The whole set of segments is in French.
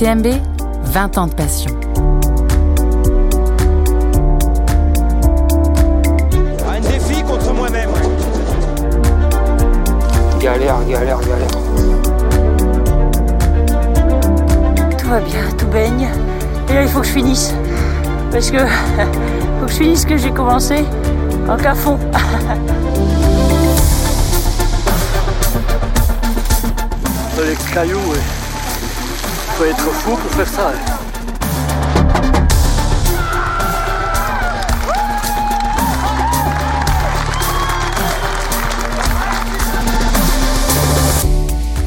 L'UTMB, 20 ans de passion. Un défi contre moi-même. Galère, galère, galère. Tout va bien, tout baigne. Et là, il faut que je finisse. Parce que faut que je finisse ce que j'ai commencé en cafon. Les cailloux, ouais. Faut être fou pour faire ça. hein.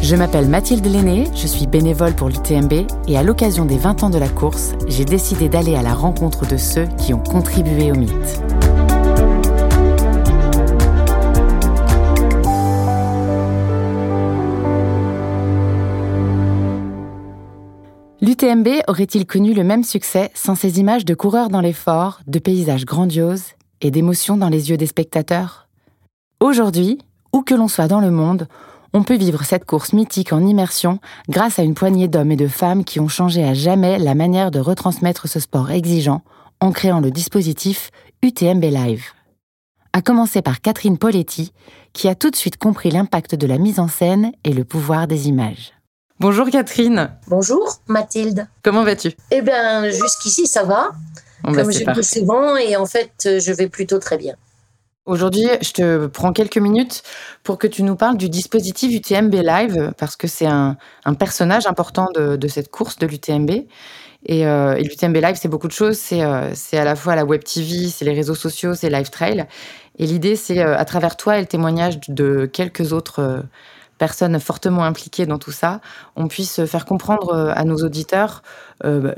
Je m'appelle Mathilde Lenné, je suis bénévole pour l'UTMB et à l'occasion des 20 ans de la course, j'ai décidé d'aller à la rencontre de ceux qui ont contribué au mythe. L'UTMB aurait-il connu le même succès sans ces images de coureurs dans l'effort, de paysages grandioses et d'émotions dans les yeux des spectateurs? Aujourd'hui, où que l'on soit dans le monde, on peut vivre cette course mythique en immersion grâce à une poignée d'hommes et de femmes qui ont changé à jamais la manière de retransmettre ce sport exigeant en créant le dispositif UTMB Live. À commencer par Catherine Poletti, qui a tout de suite compris l'impact de la mise en scène et le pouvoir des images. Bonjour Catherine, Bonjour Mathilde. comment vas-tu? Eh bien, jusqu'ici ça va. Bah, Comme j'ai parfait. dit souvent, et en fait, je vais plutôt très bien. Aujourd'hui, je te prends quelques minutes pour que tu nous parles du dispositif UTMB Live, parce que c'est un, un personnage important de, de cette course de l'UTMB. Et, euh, et l'UTMB Live, c'est beaucoup de choses. C'est euh, à la fois la web TV, c'est les réseaux sociaux, c'est Live Trail. Et l'idée, c'est euh, à travers toi et le témoignage de quelques autres personnes fortement impliquées dans tout ça, on puisse faire comprendre euh, à nos auditeurs euh,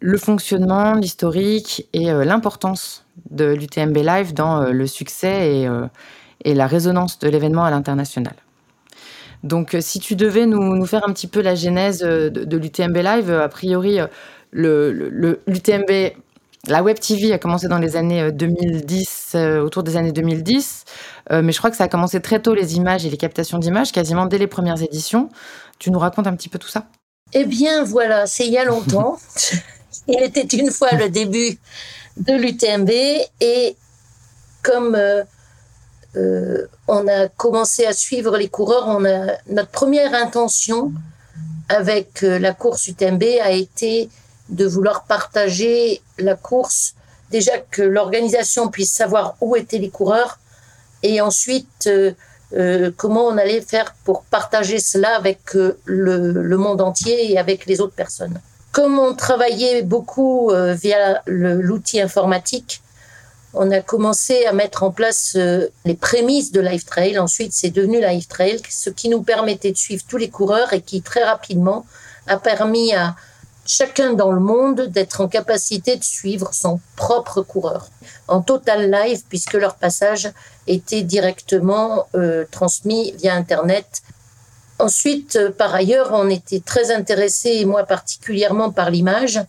le fonctionnement, l'historique et euh, l'importance de l'UTMB Live dans le succès et, la résonance de l'événement à l'international. Donc, si tu devais nous, faire un petit peu la genèse de, l'UTMB Live, a priori, euh, le, le- l'UTMB, la Web TV a commencé dans les années euh, 2010, euh, autour des années 2010, euh, mais je crois que ça a commencé très tôt les images et les captations d'images, quasiment dès les premières éditions. Tu nous racontes un petit peu tout ça? Eh bien, voilà, c'est il y a longtemps. Il était une fois le début de l'UTMB et comme euh, euh, on a commencé à suivre les coureurs, on a notre première intention avec euh, la course UTMB a été de vouloir partager la course, déjà que l'organisation puisse savoir où étaient les coureurs et ensuite euh, euh, comment on allait faire pour partager cela avec euh, le, monde entier et avec les autres personnes. Comme on travaillait beaucoup via l'outil informatique, on a commencé à mettre en place les prémices de Live Trail. Ensuite, c'est devenu Live Trail, ce qui nous permettait de suivre tous les coureurs et qui très rapidement a permis à chacun dans le monde d'être en capacité de suivre son propre coureur en total live puisque leur passage était directement euh, transmis via Internet. Ensuite, euh, par ailleurs, on était très intéressés, moi particulièrement, par l'image.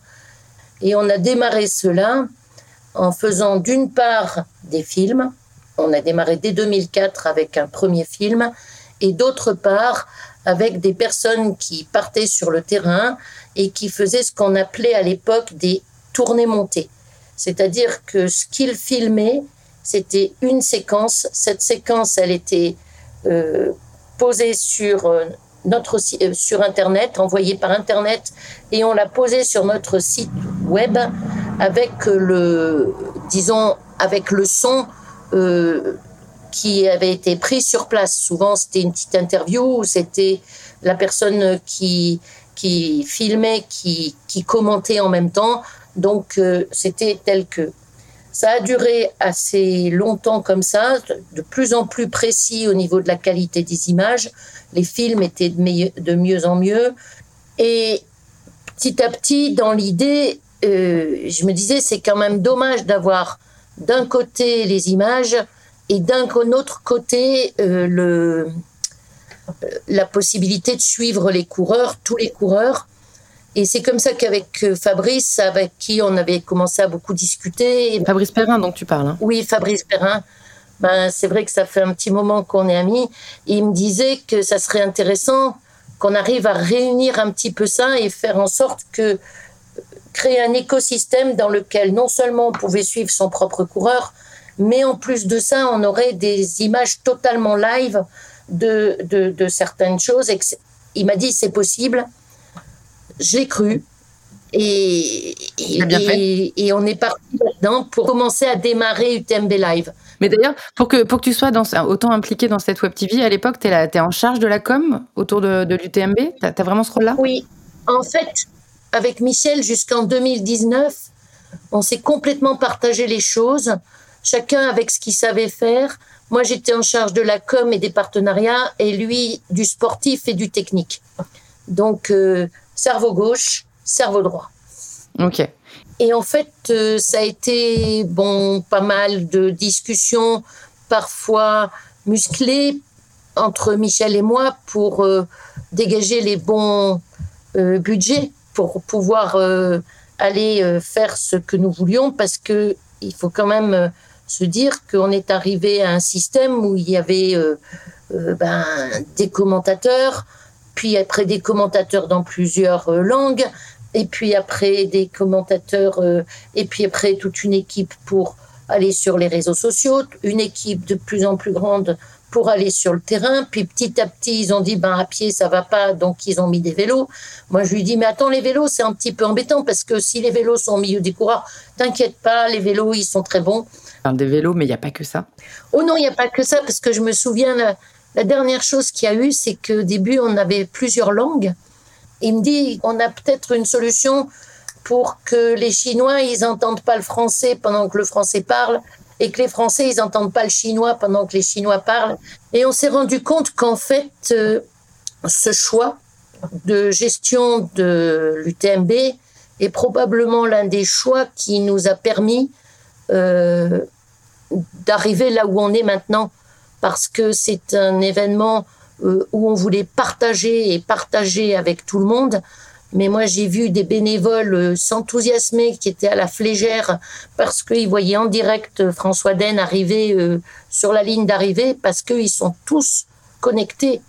Et on a démarré cela en faisant d'une part des films. On a démarré dès 2004 avec un premier film. Et d'autre part, avec des personnes qui partaient sur le terrain et qui faisaient ce qu'on appelait à l'époque des tournées montées. C'est-à-dire que ce qu'ils filmaient, c'était une séquence. Cette séquence, elle était euh, posée sur euh, notre euh, sur internet, envoyée par internet, et on l'a posée sur notre site web avec le, disons, avec le son euh, qui avait été pris sur place. Souvent, c'était une petite interview ou c'était la personne qui qui filmait, qui, qui commentait en même temps. Donc, euh, c'était tel que. Ça a duré assez longtemps comme ça, de plus en plus précis au niveau de la qualité des images. Les films étaient de mieux en mieux. Et petit à petit, dans l'idée, euh, je me disais, c'est quand même dommage d'avoir d'un côté les images et d'un autre côté euh, le, euh, la possibilité de suivre les coureurs, tous les coureurs. Et c'est comme ça qu'avec euh, Fabrice, avec qui on avait commencé à beaucoup discuter, Fabrice Perrin, donc tu parles. hein. oui, Fabrice Perrin, ben, c'est vrai que ça fait un petit moment qu'on est amis. Et il me disait que ça serait intéressant qu'on arrive à réunir un petit peu ça et faire en sorte que créer un écosystème dans lequel non seulement on pouvait suivre son propre coureur, mais en plus de ça, on aurait des images totalement live de, de, certaines choses. il m'a dit c'est possible. Je l'ai cru. Et, et, on est parti là-dedans pour commencer à démarrer UTMB Live. Mais d'ailleurs, pour que, pour que tu sois dans, autant impliqué dans cette Web TV, à l'époque, tu es, es, en charge de la com autour de, de l'UTMB Tu as, vraiment ce rôle-là? Oui. En fait, avec Michel, jusqu'en 2019, on s'est complètement partagé les choses, chacun avec ce qu'il savait faire. Moi, j'étais en charge de la com et des partenariats, et lui du sportif et du technique. Donc, euh, cerveau gauche, cerveau droit. Ok. Et en fait, euh, ça a été bon, pas mal de discussions, parfois musclées, entre Michel et moi pour euh, dégager les bons euh, budgets pour pouvoir aller faire ce que nous voulions, parce que il faut quand même se dire qu'on est arrivé à un système où il y avait ben, des commentateurs, puis après des commentateurs dans plusieurs euh, langues, et puis après des commentateurs, euh, et puis après toute une équipe pour aller sur les réseaux sociaux, une équipe de plus en plus grande pour aller sur le terrain. Puis petit à petit, ils ont dit, ben à pied, ça va pas, donc ils ont mis des vélos. Moi, je lui dis, mais attends, les vélos, c'est un petit peu embêtant parce que si les vélos sont au milieu des coureurs, t'inquiète pas, les vélos, ils sont très bons. Des vélos, mais il n'y a pas que ça. Oh non, il n'y a pas que ça parce que je me souviens, la dernière chose qu'il y a eu, c'est qu'au début, on avait plusieurs langues. Il me dit, on a peut-être une solution pour que les Chinois, ils n'entendent pas le français pendant que le français parle et que les Français, ils n'entendent pas le chinois pendant que les Chinois parlent. Et on s'est rendu compte qu'en fait, euh, ce choix de gestion de l'UTMB est probablement l'un des choix qui nous a permis euh, d'arriver là où on est maintenant parce que c'est un événement euh, où on voulait partager et partager avec tout le monde. Mais moi, j'ai vu des bénévoles euh, s'enthousiasmer qui étaient à la flégère parce qu'ils voyaient en direct François Den arriver euh, sur la ligne d'arrivée parce qu'ils sont tous connectés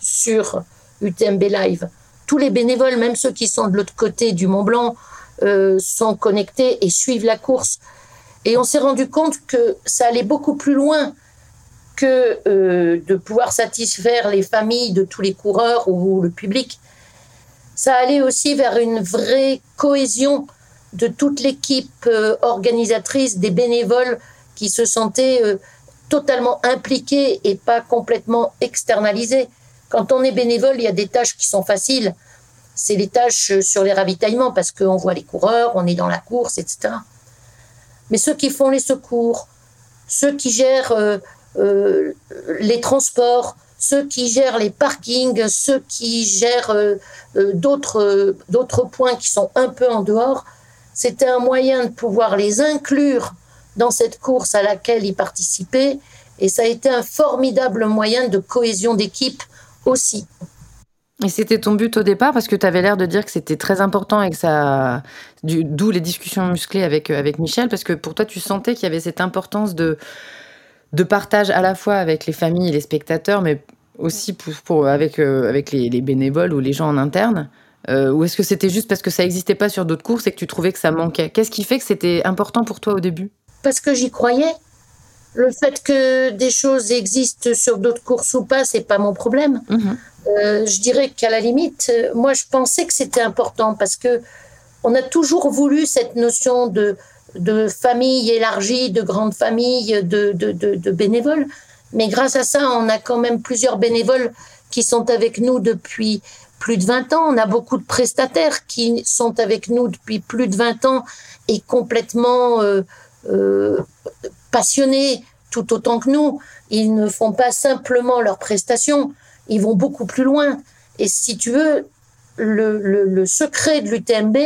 sur UTMB Live. Tous les bénévoles, même ceux qui sont de l'autre côté du Mont Blanc, sont connectés et suivent la course. Et on s'est rendu compte que ça allait beaucoup plus loin que euh, de pouvoir satisfaire les familles de tous les coureurs ou le public. Ça allait aussi vers une vraie cohésion de toute l'équipe euh, organisatrice, des bénévoles qui se sentaient euh, totalement impliqués et pas complètement externalisés. Quand on est bénévole, il y a des tâches qui sont faciles. C'est les tâches sur les ravitaillements parce qu'on voit les coureurs, on est dans la course, etc. Mais ceux qui font les secours, ceux qui gèrent euh, les transports, ceux qui gèrent les parkings, ceux qui gèrent euh, euh, d'autres, d'autres points qui sont un peu en dehors, c'était un moyen de pouvoir les inclure dans cette course à laquelle ils participaient. Et ça a été un formidable moyen de cohésion d'équipe aussi. Et c'était ton but au départ parce que tu avais l'air de dire que c'était très important et que ça. D'où les discussions musclées avec, avec Michel, parce que pour toi, tu sentais qu'il y avait cette importance de de partage à la fois avec les familles et les spectateurs, mais aussi pour, avec, euh, avec les, bénévoles ou les gens en interne euh, Ou est-ce que c'était juste parce que ça n'existait pas sur d'autres courses et que tu trouvais que ça manquait? Qu'est-ce qui fait que c'était important pour toi au début? Parce que j'y croyais. Le fait que des choses existent sur d'autres courses ou pas, c'est pas mon problème. Mhm. Euh, je dirais qu'à la limite, moi, je pensais que c'était important parce que on a toujours voulu cette notion de de familles élargies, de grandes familles, de, de, bénévoles. Mais grâce à ça, on a quand même plusieurs bénévoles qui sont avec nous depuis plus de 20 ans. On a beaucoup de prestataires qui sont avec nous depuis plus de 20 ans et complètement euh, euh, passionnés tout autant que nous. Ils ne font pas simplement leurs prestations, ils vont beaucoup plus loin. Et si tu veux, le, le secret de l'UTMB,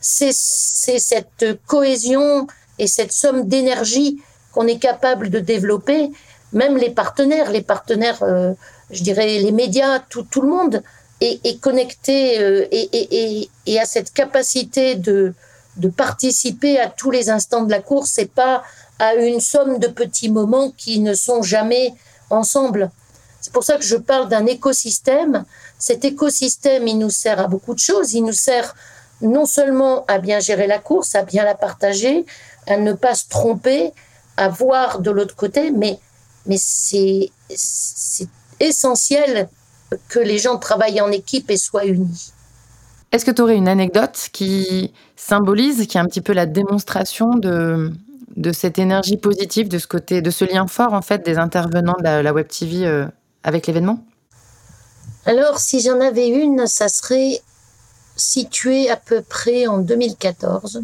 c'est cette cohésion et cette somme d'énergie qu'on est capable de développer. Même les partenaires, les partenaires, euh, je dirais les médias, tout, tout le monde est, connecté euh, et, et, a cette capacité de, de participer à tous les instants de la course et pas à une somme de petits moments qui ne sont jamais ensemble. C'est pour ça que je parle d'un écosystème, cet écosystème, il nous sert à beaucoup de choses. Il nous sert non seulement à bien gérer la course, à bien la partager, à ne pas se tromper, à voir de l'autre côté, mais, c'est essentiel que les gens travaillent en équipe et soient unis. Est-ce que tu aurais une anecdote qui symbolise, qui est un petit peu la démonstration de, de cette énergie positive, de ce côté, de ce lien fort en fait des intervenants de la, Web TV euh, avec l'événement? Alors, si j'en avais une, ça serait situé à peu près en 2014.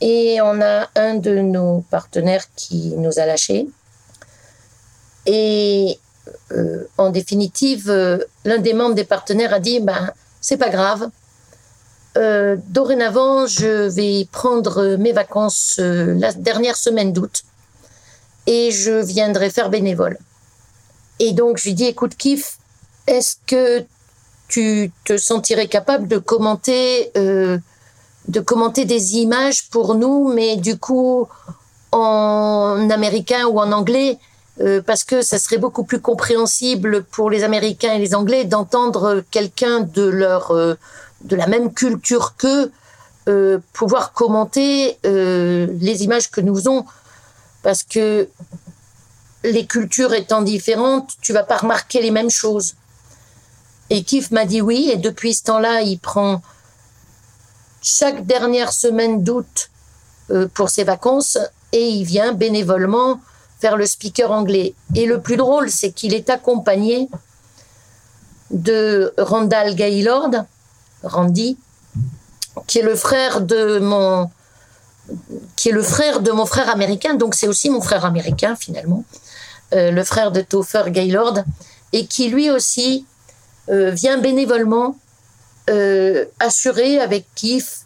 Et on a un de nos partenaires qui nous a lâchés. Et euh, en définitive, euh, l'un des membres des partenaires a dit ben, c'est pas grave. Euh, dorénavant, je vais prendre mes vacances la dernière semaine d'août et je viendrai faire bénévole. Et donc, je lui dis écoute, Kif, est-ce que tu te sentirais capable de commenter, de commenter des images pour nous, mais du coup en américain ou en anglais euh, parce que ça serait beaucoup plus compréhensible pour les Américains et les Anglais d'entendre quelqu'un de leur euh, de la même culture qu'eux euh, pouvoir commenter les images que nous faisons, parce que les cultures étant différentes, tu vas pas remarquer les mêmes choses. Et Kif m'a dit oui, et depuis ce temps-là, il prend chaque dernière semaine d'août pour ses vacances et il vient bénévolement faire le speaker anglais. Et le plus drôle, c'est qu'il est accompagné de Randall Gaylord, Randy, qui est le frère de mon qui est le frère de mon frère américain, donc c'est aussi mon frère américain finalement, euh, le frère de Topher Gaylord, et qui lui aussi euh, vient bénévolement euh, assurer avec kiff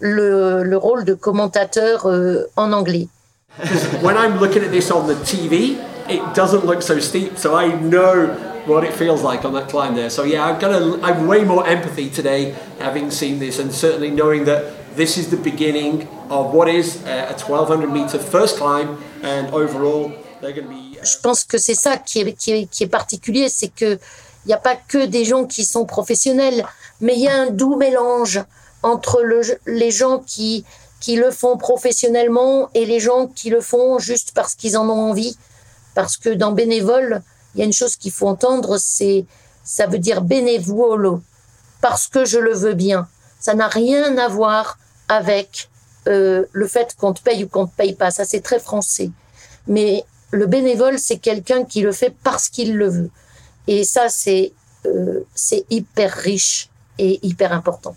le, le rôle de commentateur en anglais. When I'm looking at this on the TV, it doesn't look so steep, so I know what it feels like on that climb there. So yeah, I've got a, I've way more empathy today having seen this, and certainly knowing that this is the beginning of what is a 1200 meter first climb, and overall they're going to be. Uh, Je pense que c'est ça qui est, qui est, qui est particulier, c'est que il n'y a pas que des gens qui sont professionnels, mais il y a un doux mélange entre le, les gens qui qui le font professionnellement et les gens qui le font juste parce qu'ils en ont envie. Parce que dans bénévole, il y a une chose qu'il faut entendre, c'est ça veut dire bénévolo, parce que je le veux bien. Ça n'a rien à voir avec euh, le fait qu'on te paye ou qu'on te paye pas. Ça, c'est très français. Mais le bénévole, c'est quelqu'un qui le fait parce qu'il le veut. Et ça, c'est euh, hyper riche et hyper important.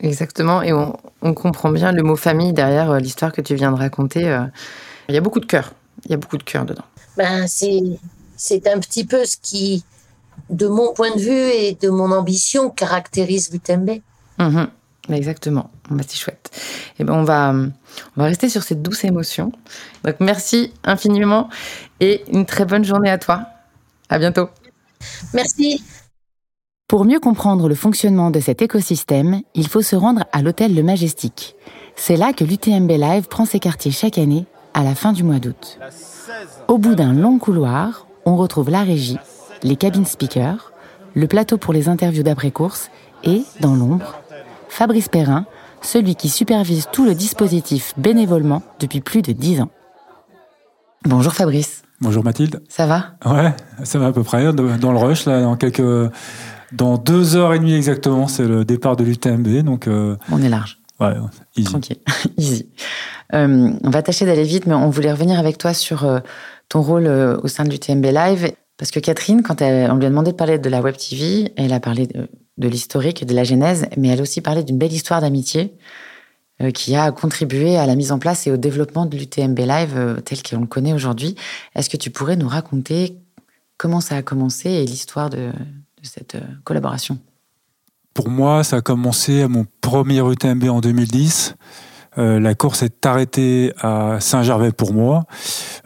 Exactement, et on, comprend bien le mot famille derrière euh, l'histoire que tu viens de raconter. Il y a beaucoup de cœur, il y a beaucoup de cœur dedans. Ben, c'est un petit peu ce qui, de mon point de vue et de mon ambition, caractérise l'UTMB. Mhm. exactement, bah, c'est chouette. Et ben on va, on va rester sur cette douce émotion. Donc merci infiniment et une très bonne journée à toi. À bientôt. Merci. Pour mieux comprendre le fonctionnement de cet écosystème, il faut se rendre à l'hôtel Le Majestic. C'est là que l'UTMB Live prend ses quartiers chaque année à la fin du mois d'août. Au bout d'un long couloir, on retrouve la régie, les cabines speakers, le plateau pour les interviews d'après-course et, dans l'ombre, Fabrice Perrin, celui qui supervise tout le dispositif bénévolement depuis plus de dix ans. Bonjour Fabrice. Bonjour Mathilde. Ça va? Ouais, ça va à peu près. Dans le rush, là, dans quelques dans deux heures et demie exactement, c'est le départ de l'UTMB. Donc, euh, on est large. Ouais, easy. Tranquille, easy. Euh, on va tâcher d'aller vite, mais on voulait revenir avec toi sur euh, ton rôle au sein de l'UTMB Live. Parce que Catherine, quand on lui a demandé de parler de la Web TV, elle a parlé de, l'historique, de la genèse, mais elle a aussi parlé d'une belle histoire d'amitié qui a contribué à la mise en place et au développement de l'UTMB Live tel qu'on le connaît aujourd'hui. Est-ce que tu pourrais nous raconter comment ça a commencé et l'histoire de, cette euh, collaboration? Pour moi, ça a commencé à mon premier UTMB en 2010. Euh, la course est arrêtée à Saint-Gervais pour moi.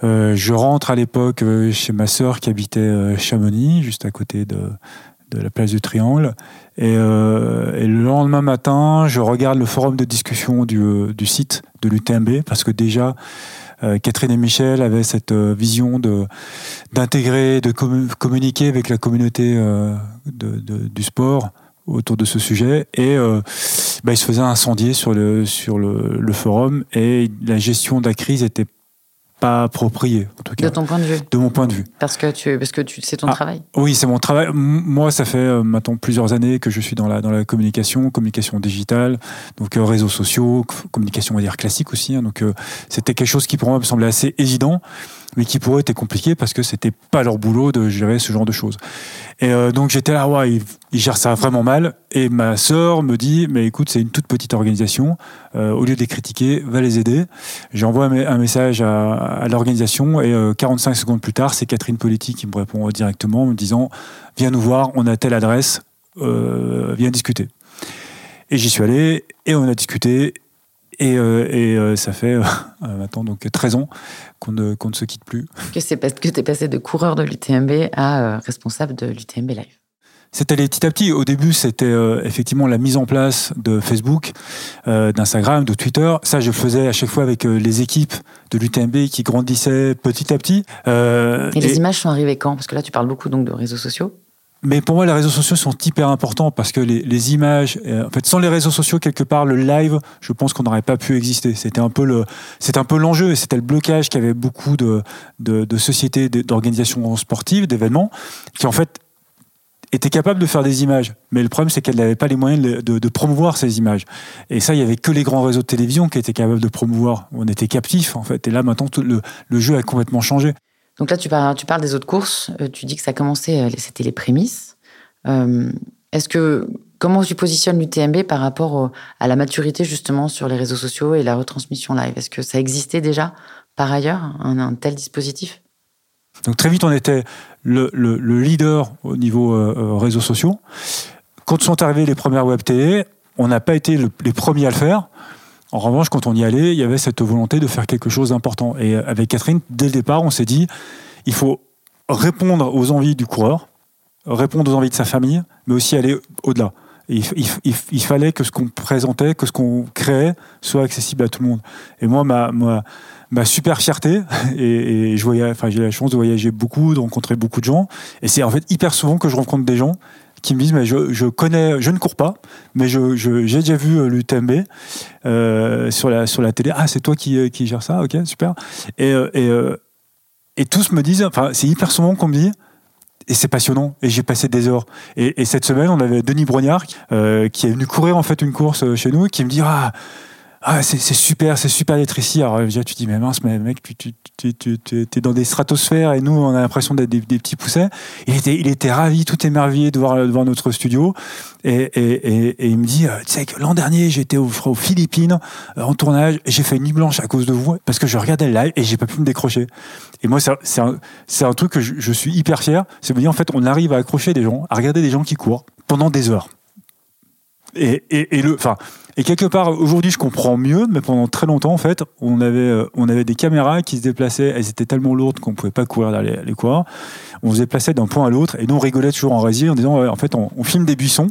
Euh, je rentre à l'époque chez ma sœur qui habitait Chamonix, juste à côté de, la place du Triangle. Et, euh, le lendemain matin, je regarde le forum de discussion du, site de l'UTMB parce que déjà, euh, Catherine et Michel avaient cette euh, vision de d'intégrer, de communiquer avec la communauté euh, du sport autour de ce sujet et bah, ils se faisaient incendier sur le sur le, le, forum et la gestion de la crise était pas approprié, en tout cas. De ton point de vue De mon point de vue. Parce que, tu, parce que tu, c'est ton ah, travail Oui, c'est mon travail. Moi, ça fait euh, maintenant plusieurs années que je suis dans la, dans la communication, communication digitale, donc euh, réseaux sociaux, communication, on va dire, classique aussi. Hein, donc, euh, c'était quelque chose qui, pour moi, me semblait assez évident mais qui pour eux était compliqué parce que c'était pas leur boulot de gérer ce genre de choses. Et euh, donc j'étais là, ouais, ils, ils, gèrent ça vraiment mal. Et ma sœur me dit, mais écoute, c'est une toute petite organisation. Euh, au lieu de les critiquer, va les aider. J'envoie un, message à, l'organisation et euh, 45 secondes plus tard, c'est Catherine Politique qui me répond directement en me disant, viens nous voir, on a telle adresse, euh, viens discuter. Et j'y suis allé et on a discuté et, euh, et euh, ça fait euh, maintenant donc 13 ans qu'on ne, se quitte plus. Que c'est parce que tu es passé de coureur de l'UTMB à responsable de l'UTMB Live. C'est allé petit à petit. Au début, c'était euh, effectivement la mise en place de Facebook, euh, d'Instagram, de Twitter. Ça, je faisais à chaque fois avec euh, les équipes de l'UTMB qui grandissaient petit à petit. et les et... images sont arrivées quand? Parce que là, tu parles beaucoup donc de réseaux sociaux. Mais pour moi, les réseaux sociaux sont hyper importants parce que les, les images, euh, en fait, sans les réseaux sociaux quelque part, le live, je pense qu'on n'aurait pas pu exister. C'était un peu le, c'était un peu l'enjeu et c'était le blocage qu'avaient beaucoup de, de, de sociétés, d'organisations sportives, d'événements, qui en fait étaient capables de faire des images. Mais le problème, c'est qu'elles n'avaient pas les moyens de, de, de, promouvoir ces images. Et ça, il y avait que les grands réseaux de télévision qui étaient capables de promouvoir. On était captifs, en fait. Et là, maintenant, tout le, le jeu a complètement changé. Donc là, tu parles, des autres courses. Euh, tu dis que ça a commencé, euh, c'était les prémices. Euh, Est-ce que comment tu positionnes l'UTMB par rapport à la maturité justement sur les réseaux sociaux et la retransmission live? Est-ce que ça existait déjà par ailleurs un, un tel dispositif? Donc très vite, on était le, le, le leader au niveau réseaux sociaux. Quand sont arrivées les premières web télé, on n'a pas été le, les premiers à le faire. En revanche, quand on y allait, il y avait cette volonté de faire quelque chose d'important. Et avec Catherine, dès le départ, on s'est dit, il faut répondre aux envies du coureur, répondre aux envies de sa famille, mais aussi aller au-delà. Il, fallait que ce qu'on présentait, que ce qu'on créait, soit accessible à tout le monde. Et moi, ma super fierté, et, et je voyais, enfin, j'ai la chance de voyager beaucoup, de rencontrer beaucoup de gens, et c'est en fait hyper souvent que je rencontre des gens qui me disent mais je, je connais, je ne cours pas, mais je, j'ai déjà vu l'UTMB euh, sur la sur la télé. Ah c'est toi qui qui gère ça, ok super. Et et tous me disent, enfin c'est hyper souvent qu'on me dit et c'est passionnant et j'ai passé des heures et, et, cette semaine on avait Denis Brognard euh, qui est venu courir en fait une course chez nous qui me dit ah ah, c'est super, c'est super d'être ici. Alors déjà, tu dis, mais mince, mais mec, tu, es dans des stratosphères et nous, on a l'impression d'être des, petits poussets. Il était, ravi, tout émerveillé de voir, de notre studio. Et, il me dit, tu sais que l'an dernier, j'étais aux, aux, Philippines en tournage, j'ai fait une nuit blanche à cause de vous parce que je regardais le live et j'ai pas pu me décrocher. Et moi, c'est un, truc que je, suis hyper fier. C'est de dire, en fait, on arrive à accrocher des gens, à regarder des gens qui courent pendant des heures. Et, et le, enfin, et quelque part, aujourd'hui, je comprends mieux, mais pendant très longtemps, en fait, on avait, euh, on avait des caméras qui se déplaçaient, elles étaient tellement lourdes qu'on pouvait pas courir dans les, les coureurs. On se déplaçait d'un point à l'autre, et nous, on rigolait toujours en rési en disant, en fait, on, filme des buissons,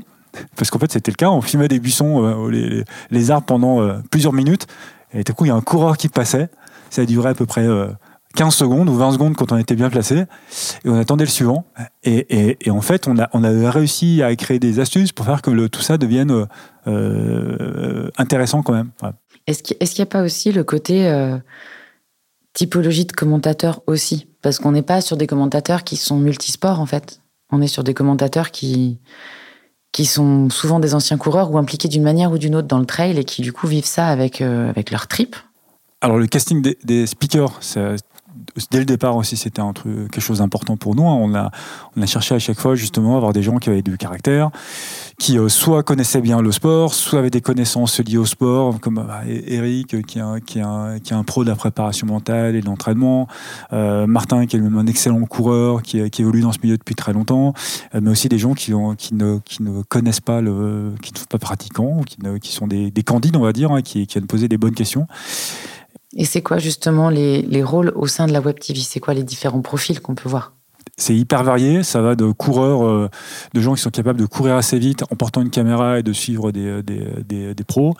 parce qu'en fait, c'était le cas, on filmait des buissons, euh, les, arbres pendant euh, plusieurs minutes, et du coup, il y a un coureur qui passait, ça duré à peu près 15 secondes ou 20 secondes quand on était bien placé et on attendait le suivant et, et, et, en fait on a, on a réussi à créer des astuces pour faire que le, tout ça devienne euh, intéressant quand même. Ouais. Est-ce qu'il n'y a pas aussi le côté euh, typologie de commentateurs aussi? Parce qu'on n'est pas sur des commentateurs qui sont multisports en fait. On est sur des commentateurs qui, qui sont souvent des anciens coureurs ou impliqués d'une manière ou d'une autre dans le trail et qui du coup vivent ça avec, euh, avec leur trip. Alors le casting des, des speakers, c'est dès le départ aussi, c'était un truc, quelque chose d'important pour nous. Hein. On a, cherché à chaque fois justement à avoir des gens qui avaient du caractère, qui euh, soit connaissaient bien le sport, soit avaient des connaissances liées au sport, comme bah, Eric qui est, un, qui, est un, pro de la préparation mentale et de l'entraînement, euh, Martin qui est un excellent coureur, qui, qui, évolue dans ce milieu depuis très longtemps, euh, mais aussi des gens qui, ne, connaissent pas qui ne sont pas pratiquants, qui, sont des, des candides on va dire, hein, qui, qui viennent poser des bonnes questions. Et c'est quoi justement les, les, rôles au sein de la Web TV C'est quoi les différents profils qu'on peut voir? C'est hyper varié. Ça va de coureurs, euh, de gens qui sont capables de courir assez vite en portant une caméra et de suivre des, des, des, des pros,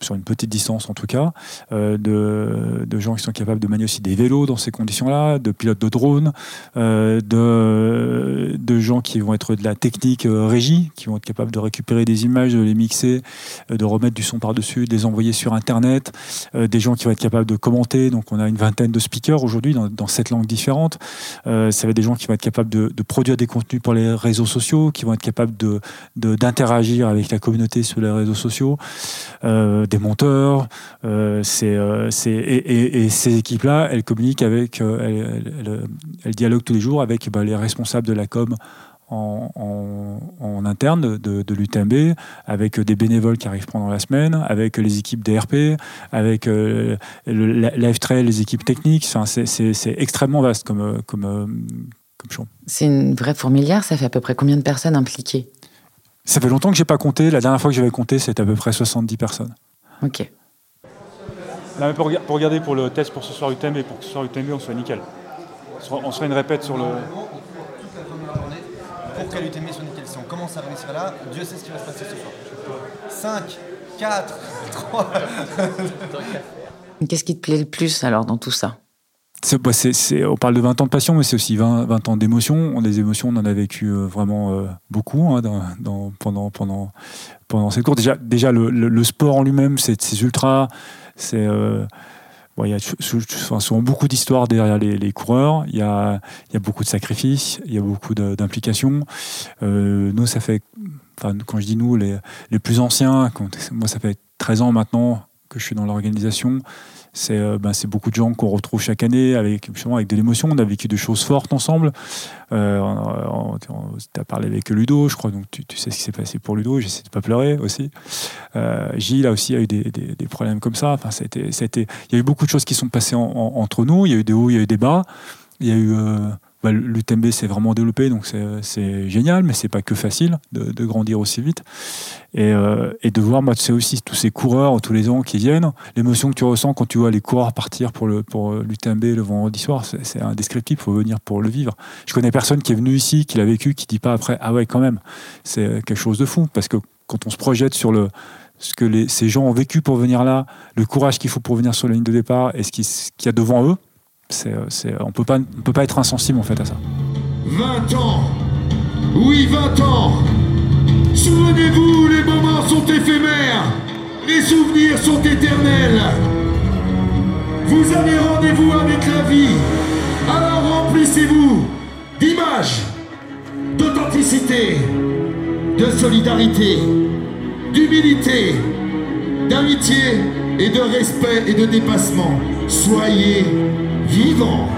sur une petite distance en tout cas, euh, de, de, gens qui sont capables de manier aussi des vélos dans ces conditions-là, de pilotes de drones, euh, de, de gens qui vont être de la technique euh, régie, qui vont être capables de récupérer des images, de les mixer, euh, de remettre du son par-dessus, de les envoyer sur Internet, euh, des gens qui vont être capables de commenter. Donc on a une vingtaine de speakers aujourd'hui dans, dans sept langues différentes. ça va être des qui vont être capables de, de, produire des contenus pour les réseaux sociaux, qui vont être capables de, d'interagir avec la communauté sur les réseaux sociaux, euh, des monteurs. Euh, euh, et, ces équipes-là, elles communiquent avec, elles, elles, dialoguent tous les jours avec bah, les responsables de la com. En, en, interne de, de, l'UTMB, avec des bénévoles qui arrivent pendant la semaine, avec les équipes DRP, avec euh, le live trail, les équipes techniques. C'est extrêmement vaste comme, comme, c'est une vraie fourmilière, ça fait à peu près combien de personnes impliquées? Ça fait longtemps que j'ai pas compté. La dernière fois que j'avais compté, c'était à peu près 70 personnes. Ok. Là, pour, pour, regarder pour le test pour ce soir UTMB, pour que ce soir UTMB, on soit nickel. On se fait une répète sur le. Pour que l'UTMB soit nickel, si on commence à réussir là, Dieu sait ce qui va se passer ce soir. 5, 4, 3. Qu'est-ce qui te plaît le plus alors dans tout ça? Bah, on parle de 20 ans de passion, mais c'est aussi 20, 20 ans d'émotion. Des émotions, on en a vécu euh, vraiment euh, beaucoup hein, pendant, pendant, pendant cette course. Déjà, déjà le, sport en lui-même, c'est, c'est ultra. C'est, euh, il y a souvent beaucoup d'histoires derrière les, coureurs. Il y, a, beaucoup de sacrifices, il y a beaucoup d'implications. Nous, ça fait. Quand je dis nous, les, plus anciens, moi, ça fait 13 ans maintenant que je suis dans l'organisation c'est ben, beaucoup de gens qu'on retrouve chaque année avec, avec de l'émotion. On a vécu des choses fortes ensemble. Euh, tu as parlé avec Ludo, je crois, donc tu, tu sais ce qui s'est passé pour Ludo. J'essaie de pas pleurer aussi. Euh, Gilles a aussi a eu des, des, problèmes comme ça. Enfin, c'était, c'était, il y a eu beaucoup de choses qui sont passées en, en, entre nous. Il y a eu des hauts, il y a eu des bas. Il y a eu euh, bah, l'UTMB s'est vraiment développé, donc c'est génial, mais c'est pas que facile de, grandir aussi vite. Et, euh, de voir, moi, tu sais aussi, tous ces coureurs tous les ans qui viennent, l'émotion que tu ressens quand tu vois les coureurs partir pour l'UTMB pour le vendredi soir, c'est indescriptible, il faut venir pour le vivre. Je connais personne qui est venu ici, qui l'a vécu, qui dit pas après, ah ouais, quand même, c'est quelque chose de fou, parce que quand on se projette sur le ce que ces gens ont vécu pour venir là, le courage qu'il faut pour venir sur la ligne de départ et ce qu'il qu y a devant eux, c'est, c'est, on peut pas, on peut pas être insensible en fait à ça. 20 ans Oui, 20 ans Souvenez-vous, les moments sont éphémères, les souvenirs sont éternels. Vous avez rendez-vous avec la vie, alors remplissez-vous d'images, d'authenticité, de solidarité, d'humilité, d'amitié et de respect et de dépassement. Soyez vivants.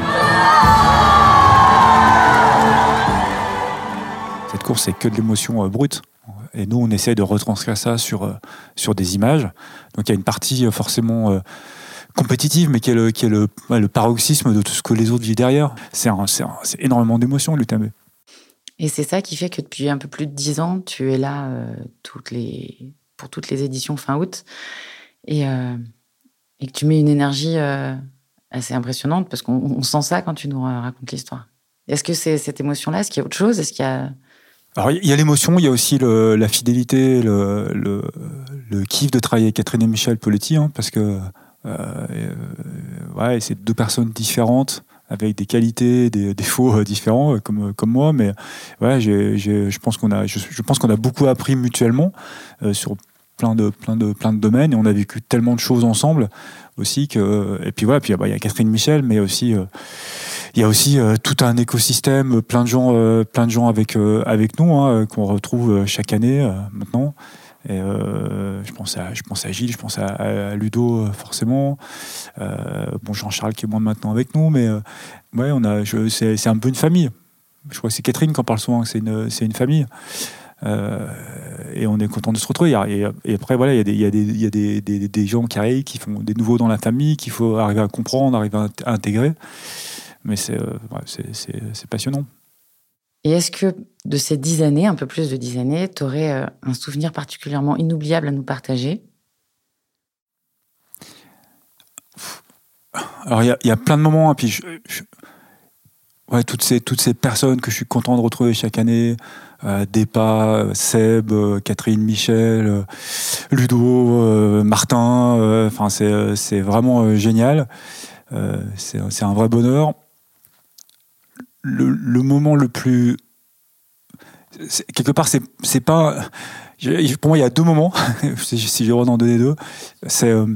Cette course, c'est que de l'émotion euh, brute. Et nous, on essaie de retranscrire ça sur, euh, sur des images. Donc il y a une partie euh, forcément euh, compétitive, mais qui est, le, qui est le, ouais, le, paroxysme de tout ce que les autres vivent derrière. C'est énormément d'émotions, l'UTMB. Et c'est ça qui fait que depuis un peu plus de dix ans, tu es là euh, toutes les, pour toutes les éditions fin août. Et, euh, et que tu mets une énergie euh, assez impressionnante, parce qu'on sent ça quand tu nous racontes l'histoire. Est-ce que c'est cette émotion-là? Est-ce qu'il y a autre chose? Est-ce qu'il y a... Alors, il y a l'émotion, il y a aussi la fidélité, le, kiff de travailler avec Catherine et Michel Poletti, hein, parce que euh, ouais, c'est deux personnes différentes, avec des qualités, des défauts différents, comme, moi, mais je pense qu'on a, beaucoup appris mutuellement euh, sur plein de, plein, de, plein de domaines, et on a vécu tellement de choses ensemble aussi que, et puis voilà, puis bah, il y a Catherine Michel, mais aussi euh, il y a aussi euh, tout un écosystème, plein de gens, euh, plein de gens avec avec nous hein, qu'on retrouve chaque année maintenant. Je pense à je pense à Gilles, je pense à, Ludo forcément. bon Jean-Charles qui est moins maintenant avec nous, mais ouais on a c'est un peu une famille. Je crois que c'est Catherine qui en parle souvent, c'est une c'est une famille. Euh, et on est content de se retrouver. Et, et après, voilà, il y a, des, il y a, des, il y a des, des, des, gens qui arrivent, qui font des nouveaux dans la famille, qu'il faut arriver à comprendre, arriver à intégrer mais c'est euh, ouais, passionnant. Et est-ce que de ces dix années, un peu plus de dix années, tu aurais euh, un souvenir particulièrement inoubliable à nous partager? Alors, il y, y, a plein de moments, et puis je, je, ouais, toutes, ces, toutes ces personnes que je suis content de retrouver chaque année. Euh, Depa, Seb, euh, Catherine, Michel, euh, Ludo, euh, Martin. euh, Enfin, c'est euh, vraiment euh, génial. Euh, c'est un vrai bonheur. Le, moment le plus. Quelque part, c'est pas. Pour moi, il y a deux moments, si j'ai d'en donner deux. C'est euh,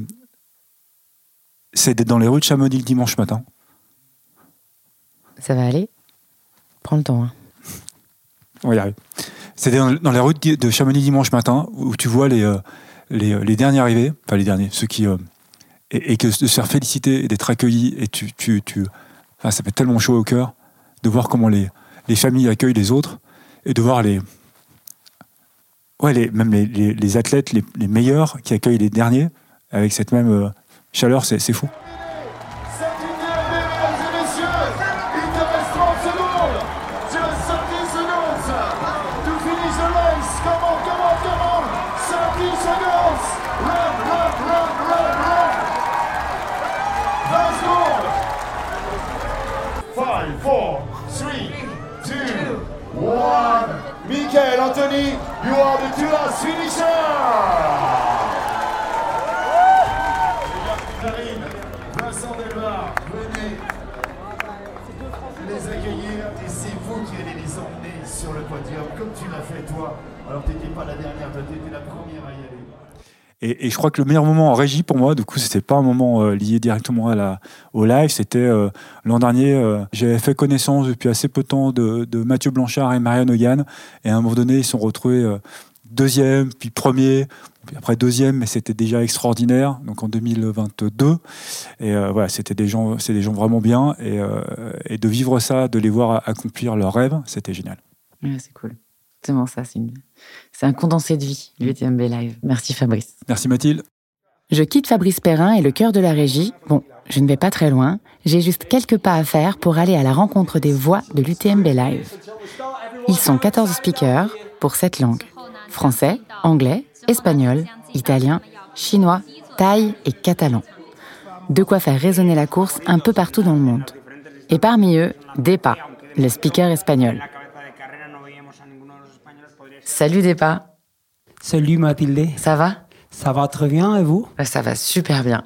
c'est d'être dans les rues de Chamonix le dimanche matin. Ça va aller Prends le temps. hein. On y. C'était dans, les rues de, Chamonix dimanche matin où tu vois les, euh, les, les derniers arrivés, enfin les derniers, ceux qui. euh, et, que de se faire féliciter et d'être accueilli, et tu, tu, tu, enfin, ça fait tellement chaud au cœur de voir comment les, les familles accueillent les autres et de voir les. Ouais, les, même les, les, athlètes les, les meilleurs qui accueillent les derniers avec cette même euh, chaleur, c'est c'est fou. C'est une mesdames et messieurs. Il te reste 30 secondes. Anthony, you are the finishers. Karine, Vincent Delbar, venez les accueillir et c'est vous qui allez les emmener sur le podium comme tu l'as fait toi. Alors t'étais pas la dernière, toi t'étais la première à y aller. Et, je crois que le meilleur moment en régie pour moi, du coup, c'était pas un moment euh, lié directement à la, au live. C'était euh, l'an dernier, euh, j'avais fait connaissance depuis assez peu de temps de, Mathieu Blanchard et Marianne Hogan. Et à un moment donné, ils se sont retrouvés deuxième, puis premier, puis après deuxième, mais c'était déjà extraordinaire. Donc en 2022. Et voilà, c'était des gens, c'est des gens vraiment bien. Et, et de vivre ça, de les voir accomplir leurs rêves, c'était génial. Ouais, c'est cool. C'est bon, ça, c'est une... c'est un condensé de vie, l'UTMB Live. Merci Fabrice. Merci Mathilde. Je quitte Fabrice Perrin et le cœur de la régie. Bon, je ne vais pas très loin. J'ai juste quelques pas à faire pour aller à la rencontre des voix de l'UTMB Live. Ils sont 14 speakers pour 7 langues. Français, anglais, espagnol, italien, chinois, thaï et catalan. De quoi faire résonner la course un peu partout dans le monde. Et parmi eux, Depa, le speaker espagnol. Salut Depa, Salut Mathilde, ça va? Ça va très bien et vous? Bah, Ça va super bien.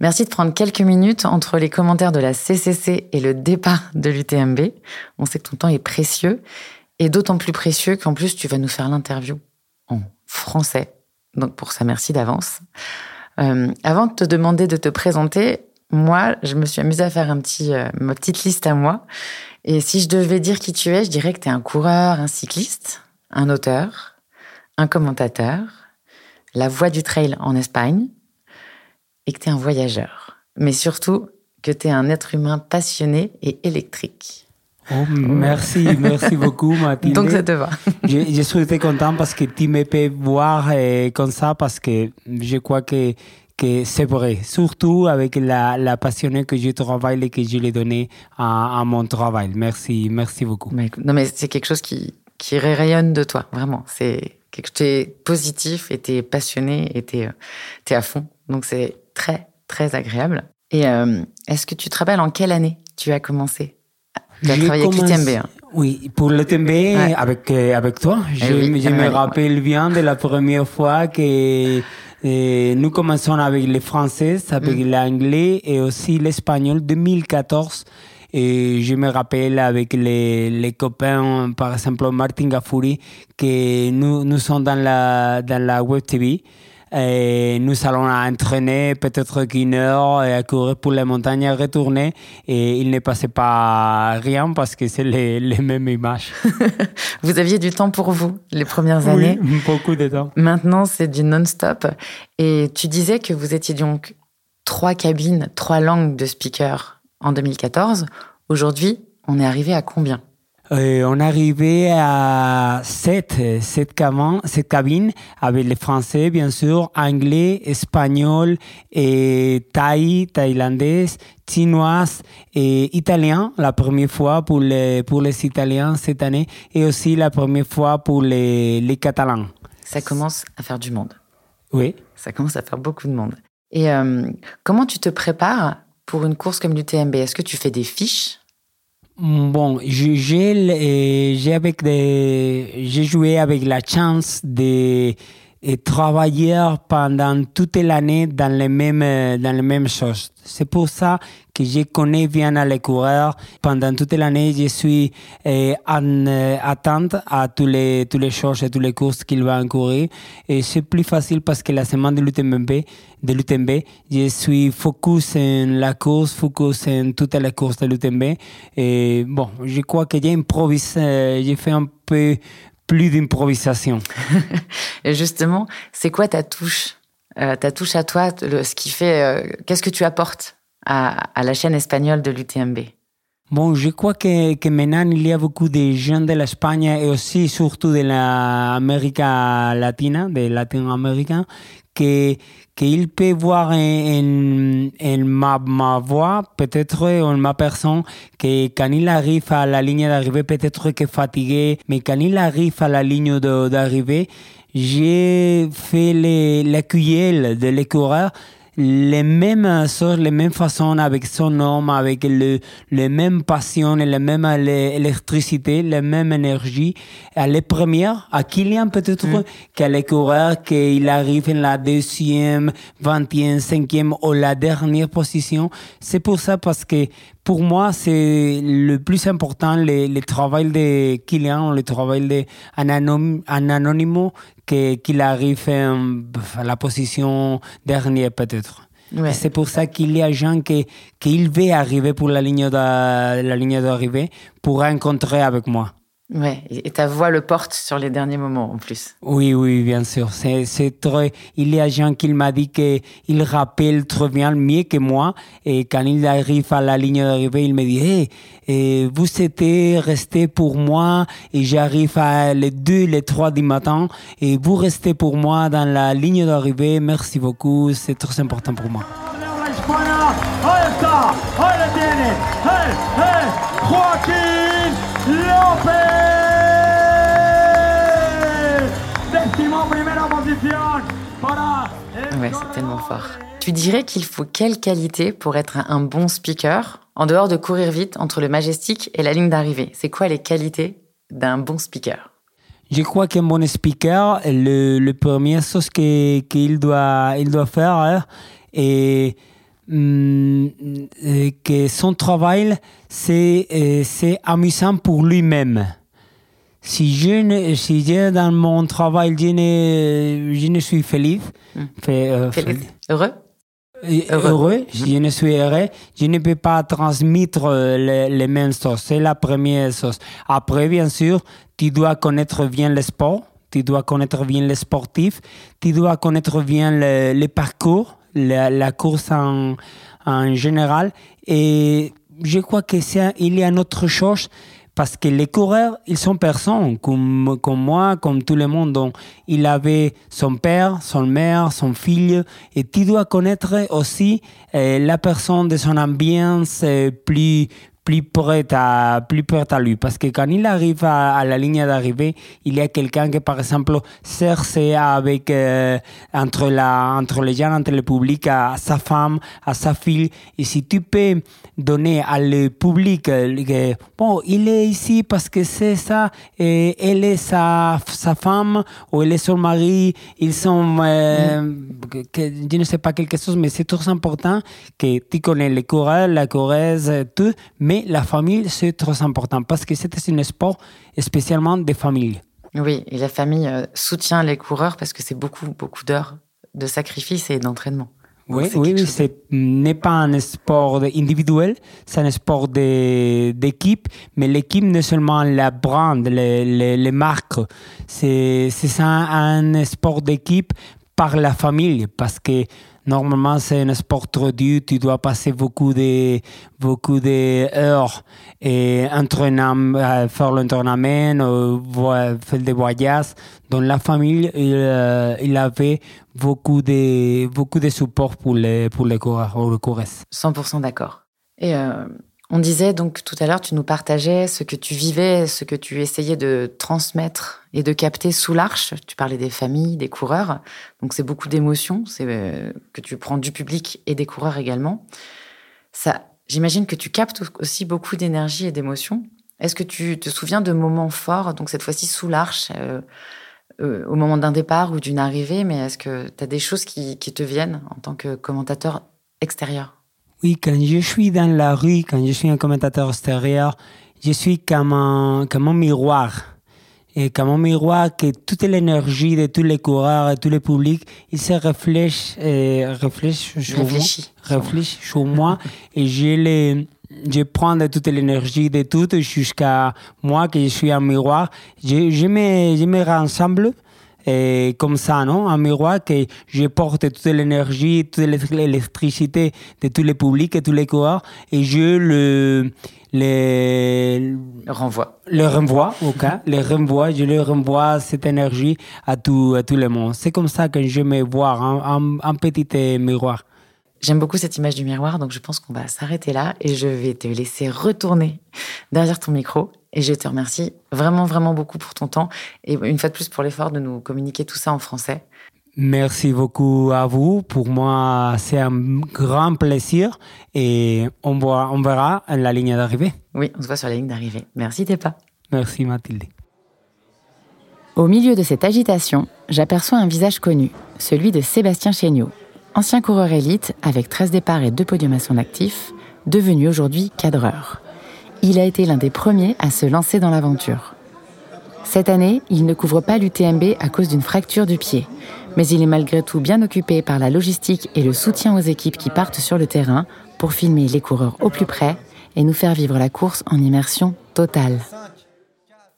Merci de prendre quelques minutes entre les commentaires de la CCC et le départ de l'UTMB. On sait que ton temps est précieux et d'autant plus précieux qu'en plus tu vas nous faire l'interview en français. Donc pour ça, merci d'avance. Euh, avant de te demander de te présenter, moi, je me suis amusée à faire un petit, euh, ma petite liste à moi. Et si je devais dire qui tu es, je dirais que tu es un coureur, un cycliste, un auteur, un commentateur, la voix du trail en Espagne et que tu es un voyageur. Mais surtout que tu es un être humain passionné et électrique. Oh, Merci, merci beaucoup Mathilde. Donc ça te va. je, je suis très content parce que tu me peux voir euh, comme ça parce que je crois que, que c'est vrai. Surtout avec la, la passion que je travaille et que je l'ai donné à, à mon travail. Merci, merci beaucoup. Mais non mais c'est quelque chose qui, qui rayonne de toi, vraiment. C'est quelque chose, t'es positif et t'es passionné et t'es, euh, t'es à fond. Donc c'est très, très agréable. Et euh, est-ce que tu te rappelles en quelle année tu as commencé Tu as travaillé avec commencé- l'UTMB. hein? Oui, pour le TMB, avec, euh, avec toi. Eh Je, oui, je eh me oui. rappelle bien de la première fois que nous commençons avec les Français, avec Mm. l'anglais et aussi l'espagnol 2014. Et je me rappelle avec les, les copains, par exemple Martin Gafouri, que nous, nous sommes dans la, dans la web TV. Et nous allons entraîner peut-être qu'une heure et à courir pour les montagnes et retourner. Et il ne passait pas rien parce que c'est les, les mêmes images. Vous aviez du temps pour vous les premières années. Oui, beaucoup de temps. Maintenant, c'est du non-stop. Et tu disais que vous étiez donc trois cabines, trois langues de speaker en 2014. Aujourd'hui, on est arrivé à combien? Euh, on arrivait à sept, sept, cabines, sept cabines avec les français, bien sûr, anglais, espagnol, et thaï, thaïlandaise, chinoise et italien, la première fois pour les, pour les Italiens cette année, et aussi la première fois pour les, les Catalans. Ça commence à faire du monde. Oui. Ça commence à faire beaucoup de monde. Et euh, comment tu te prépares pour une course comme l'UTMB Est-ce que tu fais des fiches? Bon, j'ai des j'ai joué avec la chance de et travailler pendant toute l'année dans les mêmes dans les mêmes choses. C'est pour ça que je connais bien les coureurs. Pendant toute l'année, je suis euh, en euh, attente à tous les tous les choses et tous les courses qu'il va courir. Et c'est plus facile parce que la semaine de l'UTMB, de l'UTMB, je suis focus en la course, focus en toutes les courses de l'UTMB. Et bon, je crois que j'ai improvisé, euh, j'ai fait un peu plus d'improvisation. Et justement, c'est quoi ta touche Euh, Ta touche à toi, le- ce qui fait. euh, Qu'est-ce que tu apportes à, à la chaîne espagnole de l'UTMB Bon, je crois que, que maintenant il y a beaucoup de gens de l'Espagne et aussi surtout de l'Amérique latine, de latino-américains, que qu'ils peuvent voir en, ma, voix, peut-être en ma personne, que quand il arrive à la ligne d'arrivée, peut-être que fatigué, mais quand il arrive à la ligne d'arrivée, j'ai fait les, la cueille de les coureurs les mêmes choses, les mêmes façons avec son homme, avec le, les mêmes passions, et la même éle- électricité, la même énergie. À les premières, à Kylian peut-être, qu'à les coureurs, qu'il arrive en la deuxième, vingtième, cinquième ou la dernière position. C'est pour ça parce que pour moi, c'est le plus important, le, le travail de Kylian, le travail de un anom- un anonyme qu'il arrive à la position dernière peut-être. Ouais. C'est pour ça qu'il y a gens qui, qui veulent arriver pour la ligne de, la ligne d'arrivée pour rencontrer avec moi. Ouais, et ta voix le porte sur les derniers moments en plus. Oui, oui, bien sûr. C'est, c'est très, il y a gens qui m'a dit qu'il rappelle très bien mieux que moi. Et quand il arrive à la ligne d'arrivée, il me dit, hey, eh, vous étiez resté pour moi et j'arrive à les deux, les trois du matin et vous restez pour moi dans la ligne d'arrivée. Merci beaucoup. C'est très important pour moi. Ouais, c'est tellement fort. Tu dirais qu'il faut quelle qualité pour être un- bon speaker, en dehors de courir vite entre le majestic et la ligne d'arrivée? C'est quoi les qualités d'un bon speaker? Je crois qu'un bon speaker, le, le premier chose qu'il doit, il doit faire hein, est hum, euh, que son travail, c'est, euh, c'est amusant pour lui-même. Si je, ne, si je, dans mon travail, je ne, je ne suis feliz, fait, euh, feliz- Heureux? heureux, si je ne suis heureux, je ne peux pas transmettre euh, les, les mêmes choses. C'est la première chose. Après, bien sûr, tu dois connaître bien le sport, tu dois connaître bien les sportifs, tu dois connaître bien le, le parcours, la, la course en, en général. Et je crois que c'est, il y a une autre chose, parce que les coureurs, ils sont personnes, comme, comme moi, comme tout le monde. Donc, il avait son père, son mère, son fille, et tu dois connaître aussi euh, la personne de son ambiance euh, plus plus prête à plus prête à lui. Parce que quand il arrive à, la ligne d'arrivée il y a quelqu'un qui par exemple cherche avec euh, entre la entre les gens entre le public à, sa femme à sa fille. Et si tu peux donner à le public euh, que, bon il est ici parce que c'est ça et elle est sa sa femme ou elle est son mari. Ils sont euh, je ne sais pas quelque chose mais c'est très important que tu connais les coureurs la coureuse tout la famille c'est très important parce que c'est un sport spécialement des familles Oui, et la famille euh, soutient les coureurs parce que c'est beaucoup, beaucoup d'heures de sacrifice et d'entraînement. Oui, oui, oui, c'est n'est pas un sport individuel, c'est un sport d'équipe, mais l'équipe n'est seulement la brand, les, les, les marques, c'est ça, un sport d'équipe par la famille, parce que normalement c'est un sport trop dur, tu dois passer beaucoup de beaucoup d'heures et entraînement, euh, faire l'entraînement, euh, faire des voyages. Dans la famille, il, euh, il avait beaucoup de, beaucoup de support pour les, pour les coureurs ou les coureuses. 100% d'accord. Et euh, on disait donc tout à l'heure, tu nous partageais ce que tu vivais, ce que tu essayais de transmettre et de capter sous l'arche. Tu parlais des familles, des coureurs. Donc c'est beaucoup d'émotions, c'est euh, que tu prends du public et des coureurs également. Ça, J'imagine que tu captes aussi beaucoup d'énergie et d'émotion. Est-ce que tu te souviens de moments forts, donc cette fois-ci sous l'arche, euh, euh, au moment d'un départ ou d'une arrivée, mais est-ce que tu as des choses qui te viennent en tant que commentateur extérieur? Oui, quand je suis dans la rue, quand je suis un commentateur extérieur, je suis comme un, comme un miroir. Et comme un miroir que toute l'énergie de tous les coureurs et tous les publics, il se reflèche, euh, reflèche sur moi, réfléchit sur moi et je les, je prends de toute l'énergie de tout jusqu'à moi que je suis un miroir. Je, je me, je me rassemble et comme ça, non? Un miroir que je porte toute l'énergie, toute l'électricité de tous les publics et tous les coureurs et je le, les, renvoie. Le renvoie, ok. le renvoie, je le renvoie cette énergie à tout, à tout le monde. C'est comme ça que je me vois, un, un, un petit euh, miroir. J'aime beaucoup cette image du miroir, donc je pense qu'on va s'arrêter là et je vais te laisser retourner derrière ton micro. Et je te remercie vraiment, vraiment beaucoup pour ton temps et une fois de plus pour l'effort de nous communiquer tout ça en français. Merci beaucoup à vous. Pour moi, c'est un grand plaisir et on, voit, on verra la ligne d'arrivée. Oui, on se voit sur la ligne d'arrivée. Merci Tepa. Merci Mathilde. Au milieu de cette agitation, j'aperçois un visage connu, celui de Sébastien Chéniaud, ancien coureur élite avec 13 départs et 2 podiums à son actif, devenu aujourd'hui cadreur. Il a été l'un des premiers à se lancer dans l'aventure. Cette année, il ne couvre pas l'UTMB à cause d'une fracture du pied, mais il est malgré tout bien occupé par la logistique et le soutien aux équipes qui partent sur le terrain pour filmer les coureurs au plus près et nous faire vivre la course en immersion totale.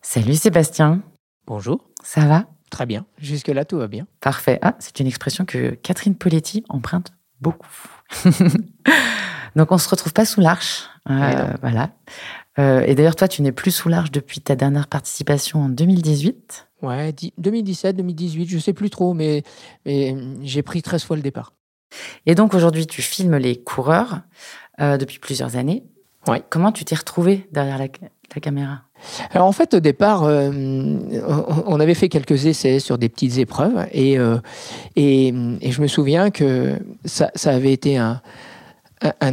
Salut Sébastien. Bonjour. Ça va? Très bien. Jusque-là, tout va bien. Parfait. Ah, c'est une expression que Catherine Poletti emprunte beaucoup. Donc, on se retrouve pas sous l'arche. Euh, voilà. Euh, et d'ailleurs, toi, tu n'es plus sous l'arche depuis ta dernière participation en 2018. Ouais, 2017, 2018, je sais plus trop, mais, mais j'ai pris 13 fois le départ. Et donc, aujourd'hui, tu filmes les coureurs euh, depuis plusieurs années. Ouais. Comment tu t'es retrouvé derrière la, la caméra? Alors en fait, au départ, euh, on avait fait quelques essais sur des petites épreuves et, euh, je me souviens que ça, avait été un,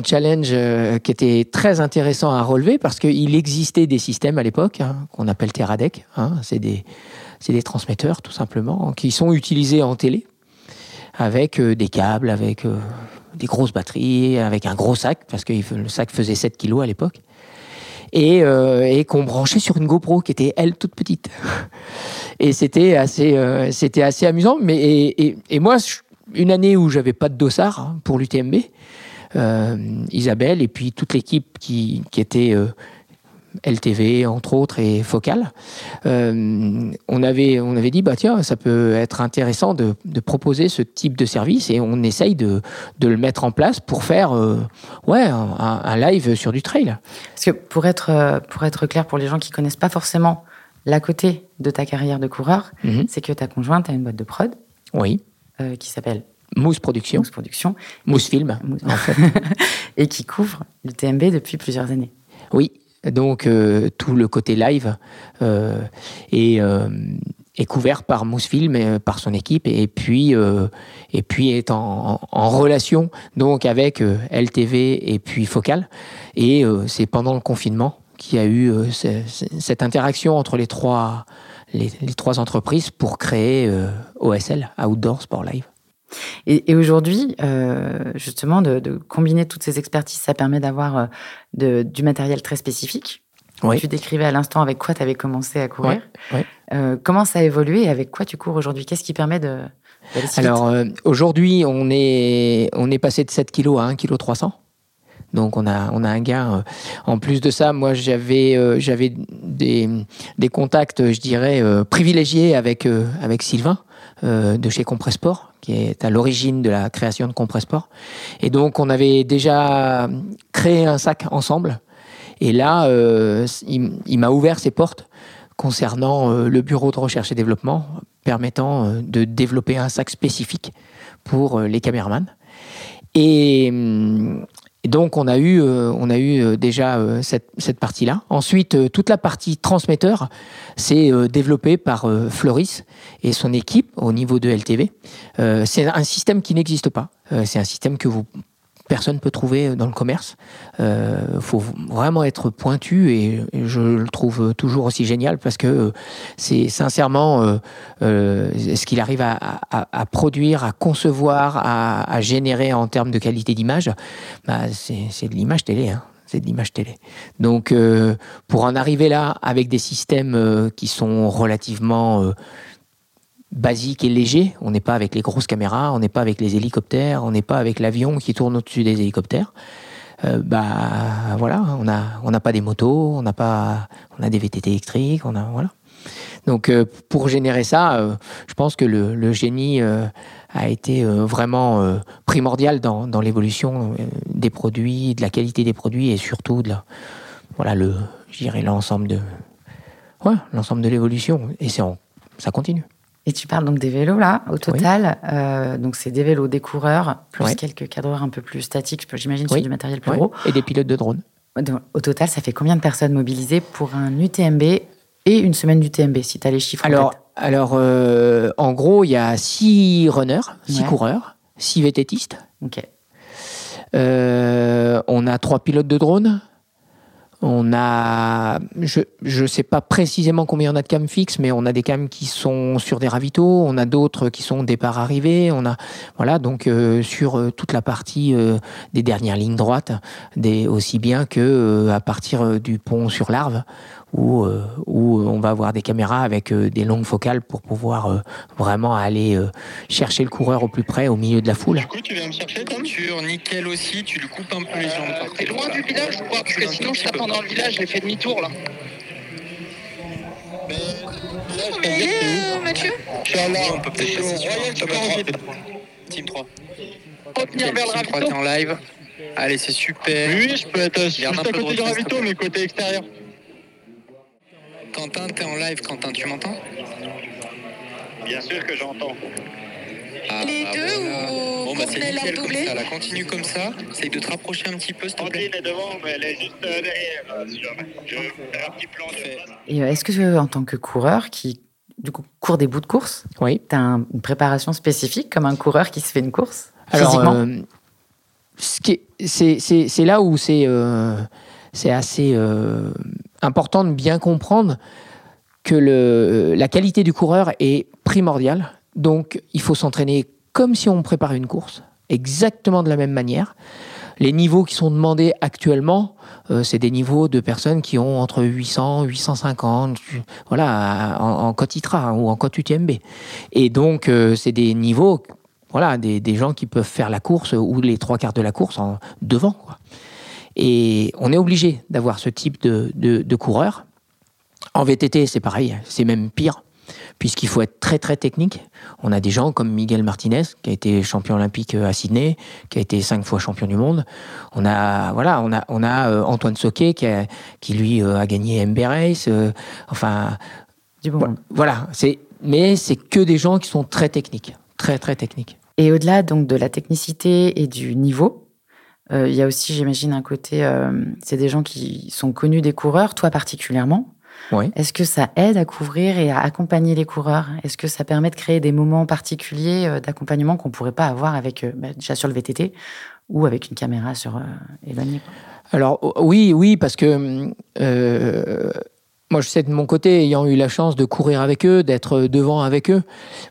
challenge euh, qui était très intéressant à relever parce qu'il existait des systèmes à l'époque hein, qu'on appelle Teradek. Hein, c'est des, des transmetteurs tout simplement qui sont utilisés en télé avec des câbles, avec des grosses batteries, avec un gros sac parce que le sac faisait 7 kilos à l'époque et, euh, et qu'on branchait sur une GoPro qui était elle toute petite. Et c'était assez, euh, c'était assez amusant. Mais et, et, moi, une année où j'avais pas de dossard hein, pour l'UTMB, euh, Isabelle et puis toute l'équipe qui, qui était LTV entre autres et Focal, euh, on, avait, on avait dit bah tiens ça peut être intéressant de, de, proposer ce type de service et on essaye de, de le mettre en place pour faire euh, ouais un, un, live sur du trail. Parce que pour être, pour être clair pour les gens qui connaissent pas forcément l'à côté de ta carrière de coureur, mm -hmm. c'est que ta conjointe a une boîte de prod. Oui. Euh, qui s'appelle Mousse Production. Mousse Production. Mousse Film. Mousse, en fait. et qui couvre le TMB depuis plusieurs années. Oui, donc euh, tout le côté live euh, est, euh, est, couvert par Mousefilm et par son équipe et puis et puis est en, relation donc avec LTV et puis Focal et c'est pendant le confinement qu'il y a eu cette interaction entre les trois trois entreprises pour créer OSL Outdoor Sport Live. Et, et aujourd'hui, euh, justement, de, de, combiner toutes ces expertises, ça permet d'avoir euh, du matériel très spécifique. Oui. Tu décrivais à l'instant avec quoi tu avais commencé à courir. Oui, oui. Euh, comment ça a évolué et avec quoi tu cours aujourd'hui? Qu'est-ce qui permet de... Alors, euh, aujourd'hui, on est, on est passé de 7 kg à 1 kg 300. Donc on a, on a un gain. En plus de ça, moi j'avais euh, j'avais des, des contacts, je dirais, euh, privilégiés avec, euh, avec Sylvain de chez Compressport, qui est à l'origine de la création de Compressport. Et donc on avait déjà créé un sac ensemble. Et là, il, il m'a ouvert ses portes concernant le bureau de recherche et développement, permettant de développer un sac spécifique pour les caméramans. Et, et donc on a eu, euh, on a eu euh, déjà euh, cette, cette partie-là. Ensuite, euh, toute la partie transmetteur, c'est euh, développé par Floris et son équipe au niveau de LTV. c'est un système qui n'existe pas. c'est un système que vous personne peut trouver dans le commerce. Il faut vraiment être pointu et, je le trouve toujours aussi génial parce que c'est sincèrement ce qu'il arrive à, produire, à concevoir, à, générer en termes de qualité d'image. Bah, c'est de l'image télé. Hein c'est de l'image télé. Donc, euh, pour en arriver là, avec des systèmes euh, qui sont relativement euh, basiques et légers, on n'est pas avec les grosses caméras, on n'est pas avec les hélicoptères, on n'est pas avec l'avion qui tourne au-dessus des hélicoptères. bah voilà, on n'a on n'a pas des motos, on n'a pas, on a des VTT électriques, on a voilà. Donc pour générer ça, je pense que le, génie a été euh, vraiment euh, primordial dans, dans l'évolution euh, des produits, de la qualité des produits et surtout de la, voilà le, l'ensemble de, ouais, l'ensemble de l'évolution. Et c'est ça continue. Et tu parles donc des vélos là, au total. Euh, donc c'est des vélos, des coureurs, plus quelques cadreurs un peu plus statiques, j'imagine, sur du matériel plus gros. Et des pilotes de drones. Au total, ça fait combien de personnes mobilisées pour un UTMB et une semaine d'UTMB, si tu as les chiffres Alors, alors, euh, en gros, il y a six runners, six coureurs, six vététistes. Ok. Euh, on a trois pilotes de drone. On a, je ne sais pas précisément combien on a de cams fixes, mais on a des cams qui sont sur des ravitaux, on a d'autres qui sont départ arrivée, on a, voilà, donc euh, sur toute la partie des dernières lignes droites, des, aussi bien que à partir du pont sur l'Arve, où, euh, où on va avoir des caméras avec euh, des longues focales pour pouvoir euh, vraiment aller chercher le coureur au plus près, au milieu de la foule. Du coup, tu viens me chercher ta voiture, nickel aussi, tu lui coupes un peu les jambes. T'es loin du village ou quoi? Parce que sinon, je tape pendant le village, j'ai fait demi-tour là. Mais là, je Mathieu? Je suis là, on peut peut-être passer sur Team 3. Revenir vers le ravito. Team 3, t'es en live. Allez, c'est super. Oui, je peux être juste à côté du ravito, mais côté extérieur. Quentin, t'es en live, Quentin, tu m'entends Bien sûr que j'entends. Ah, les ah, deux ou bon, bah, c'est nickel comme ça. Là, continue comme ça. Essaye de te rapprocher un petit peu, s'il te plaît. est devant, mais elle est juste euh, derrière. Euh, je vais faire un petit plan de Et euh, est-ce que en tant que coureur qui du coup court des bouts de course, oui. tu as une préparation spécifique comme un coureur qui se fait une course Alors, euh, c'est là où c'est c'est assez important de bien comprendre que la qualité du coureur est primordiale. Donc, il faut s'entraîner comme si on préparait une course, exactement de la même manière. Les niveaux qui sont demandés actuellement, euh, c'est des niveaux de personnes qui ont entre 800, 850, voilà, en, en code ITRA ou en code UTMB. Et donc, euh, c'est des niveaux, voilà, des, des, gens qui peuvent faire la course ou les trois quarts de la course en devant. Quoi. Et on est obligé d'avoir ce type de, de, coureur. En VTT, c'est pareil, c'est même pire, puisqu'il faut être très très technique. On a des gens comme Miguel Martinez, qui a été champion olympique à Sydney, qui a été cinq fois champion du monde. On a voilà, on a on a euh, Antoine Soquet qui, qui lui euh, a gagné MB Race. Euh, enfin, voilà, c'est mais c'est que des gens qui sont très techniques, très très techniques. Et au-delà donc de la technicité et du niveau, euh, il y a aussi, j'imagine, un côté, euh, c'est des gens qui sont connus des coureurs, toi particulièrement. Oui. Est-ce que ça aide à couvrir et à accompagner les coureurs? Est-ce que ça permet de créer des moments particuliers euh, d'accompagnement qu'on ne pourrait pas avoir avec, bah, déjà sur le VTT ou avec une caméra sur éloignée Alors oui, oui, parce que moi, je sais de mon côté, ayant eu la chance de courir avec eux, d'être devant avec eux,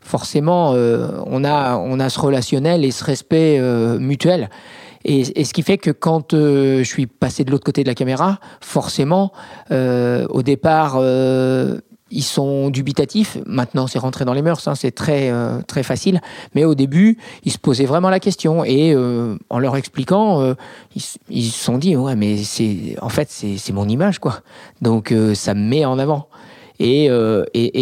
forcément, on, a, on a ce relationnel et ce respect mutuel. Et, ce qui fait que quand euh, je suis passé de l'autre côté de la caméra, forcément, euh, au départ, euh, ils sont dubitatifs. Maintenant, c'est rentré dans les mœurs, hein, c'est très très facile. Mais au début, ils se posaient vraiment la question et en leur expliquant, ils se sont dit ouais, mais c'est en fait c'est mon image quoi. Donc ça me met en avant. Et,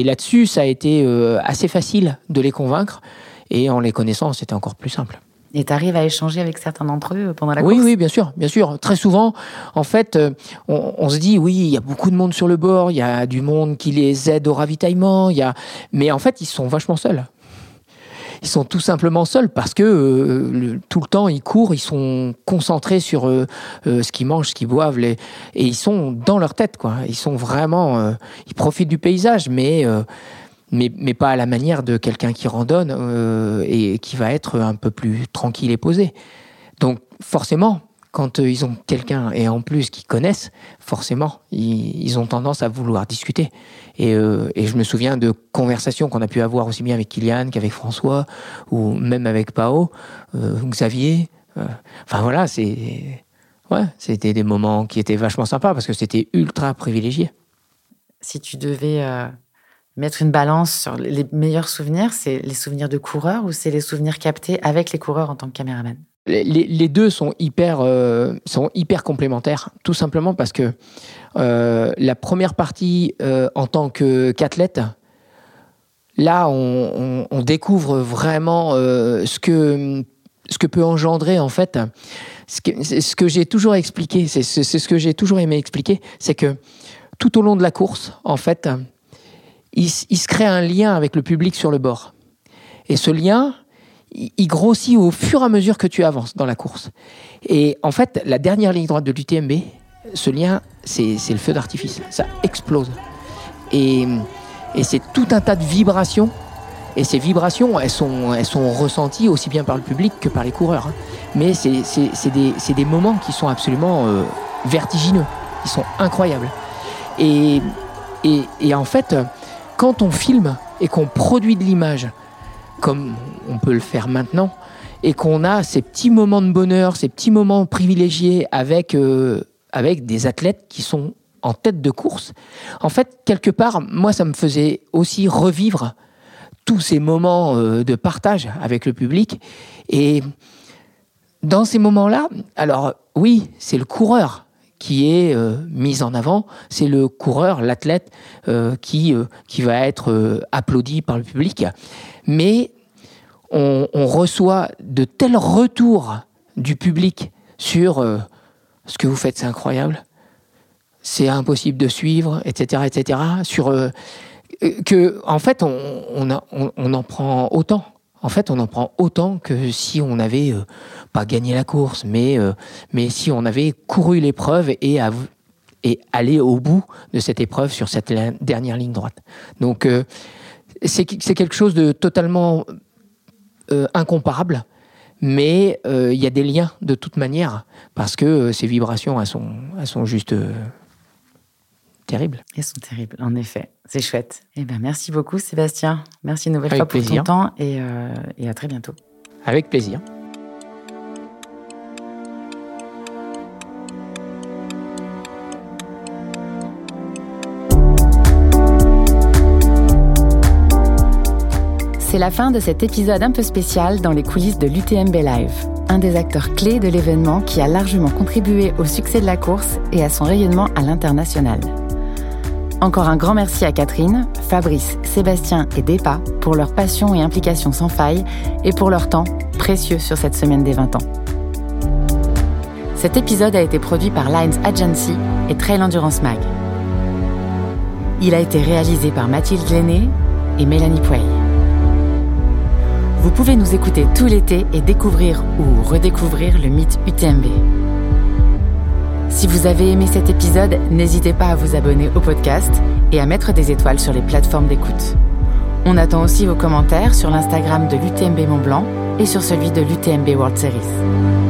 là-dessus, ça a été assez facile de les convaincre. Et en les connaissant, c'était encore plus simple. Et tu arrives à échanger avec certains d'entre eux pendant la course Oui, oui, bien sûr, bien sûr. Très souvent, en fait, euh, on, se dit, oui, il y a beaucoup de monde sur le bord, il y a du monde qui les aide au ravitaillement, il y a... mais en fait, ils sont vachement seuls. Ils sont tout simplement seuls parce que euh, tout le temps, ils courent, ils sont concentrés sur euh, ce qu'ils mangent, ce qu'ils boivent, et ils sont dans leur tête, quoi. Ils sont vraiment... ils profitent du paysage, mais mais, mais pas à la manière de quelqu'un qui randonne euh, et qui va être un peu plus tranquille et posé. Donc forcément, quand euh, ils ont quelqu'un et en plus qu'ils connaissent, forcément, ils, ont tendance à vouloir discuter. Et, euh, et je me souviens de conversations qu'on a pu avoir aussi bien avec Kylian qu'avec François ou même avec Pao, Xavier. Enfin voilà, c'est ouais, c'était des moments qui étaient vachement sympas parce que c'était ultra privilégié. Si tu devais mettre une balance sur les meilleurs souvenirs, c'est les souvenirs de coureurs ou c'est les souvenirs captés avec les coureurs en tant que caméraman? Les, deux sont hyper, euh, sont hyper complémentaires, tout simplement parce que euh, la première partie euh, en tant qu'athlète, là, on, découvre vraiment ce, que, ce que peut engendrer, en fait, ce que, ce que j'ai toujours expliqué, c'est c'est ce que j'ai toujours aimé expliquer, c'est que tout au long de la course, en fait, il, se crée un lien avec le public sur le bord. Et ce lien, il grossit au fur et à mesure que tu avances dans la course. Et en fait, la dernière ligne droite de l'UTMB, ce lien, c'est le feu d'artifice. Ça explose. Et, c'est tout un tas de vibrations. Et ces vibrations, elles sont, ressenties aussi bien par le public que par les coureurs. hein. Mais c'est des, moments qui sont absolument euh, vertigineux. Ils sont incroyables. Et en fait, quand on filme et qu'on produit de l'image, comme on peut le faire maintenant, et qu'on a ces petits moments de bonheur, ces petits moments privilégiés avec, euh, des athlètes qui sont en tête de course, en fait, quelque part, moi, ça me faisait aussi revivre tous ces moments euh, de partage avec le public. Et dans ces moments-là, alors oui, c'est le coureur qui est euh, mis en avant, c'est le coureur, l'athlète euh, qui, euh, qui va être applaudi par le public. Mais on, reçoit de tels retours du public sur ce que vous faites, c'est incroyable, c'est impossible de suivre, etc., etc., sur que en fait on- on en prend autant. En fait, on en prend autant que si on n'avait euh, pas gagné la course, mais, euh, mais si on avait couru l'épreuve et, et allé au bout de cette épreuve sur cette dernière ligne droite. Donc, euh, c'est quelque chose de totalement incomparable, mais il y a des liens de toute manière, parce que ces vibrations, elles sont, elles sont juste terribles. Elles sont terribles, en effet. C'est chouette. Eh ben, merci beaucoup, Sébastien. Merci une nouvelle Avec fois pour plaisir. ton temps et, euh, et à très bientôt. Avec plaisir. C'est la fin de cet épisode un peu spécial dans les coulisses de l'UTMB Live, un des acteurs clés de l'événement qui a largement contribué au succès de la course et à son rayonnement à l'international. Encore un grand merci à Catherine, Fabrice, Sébastien et Depa pour leur passion et implication sans faille et pour leur temps précieux sur cette semaine des 20 ans. Cet épisode a été produit par Lines Agency et Trail Endurance Mag. Il a été réalisé par Mathilde Lenné et Mélanie Pouey. Vous pouvez nous écouter tout l'été et découvrir ou redécouvrir le mythe UTMB. Si vous avez aimé cet épisode, n'hésitez pas à vous abonner au podcast et à mettre des étoiles sur les plateformes d'écoute. On attend aussi vos commentaires sur l'Instagram de l'UTMB Mont Blanc et sur celui de l'UTMB World Series.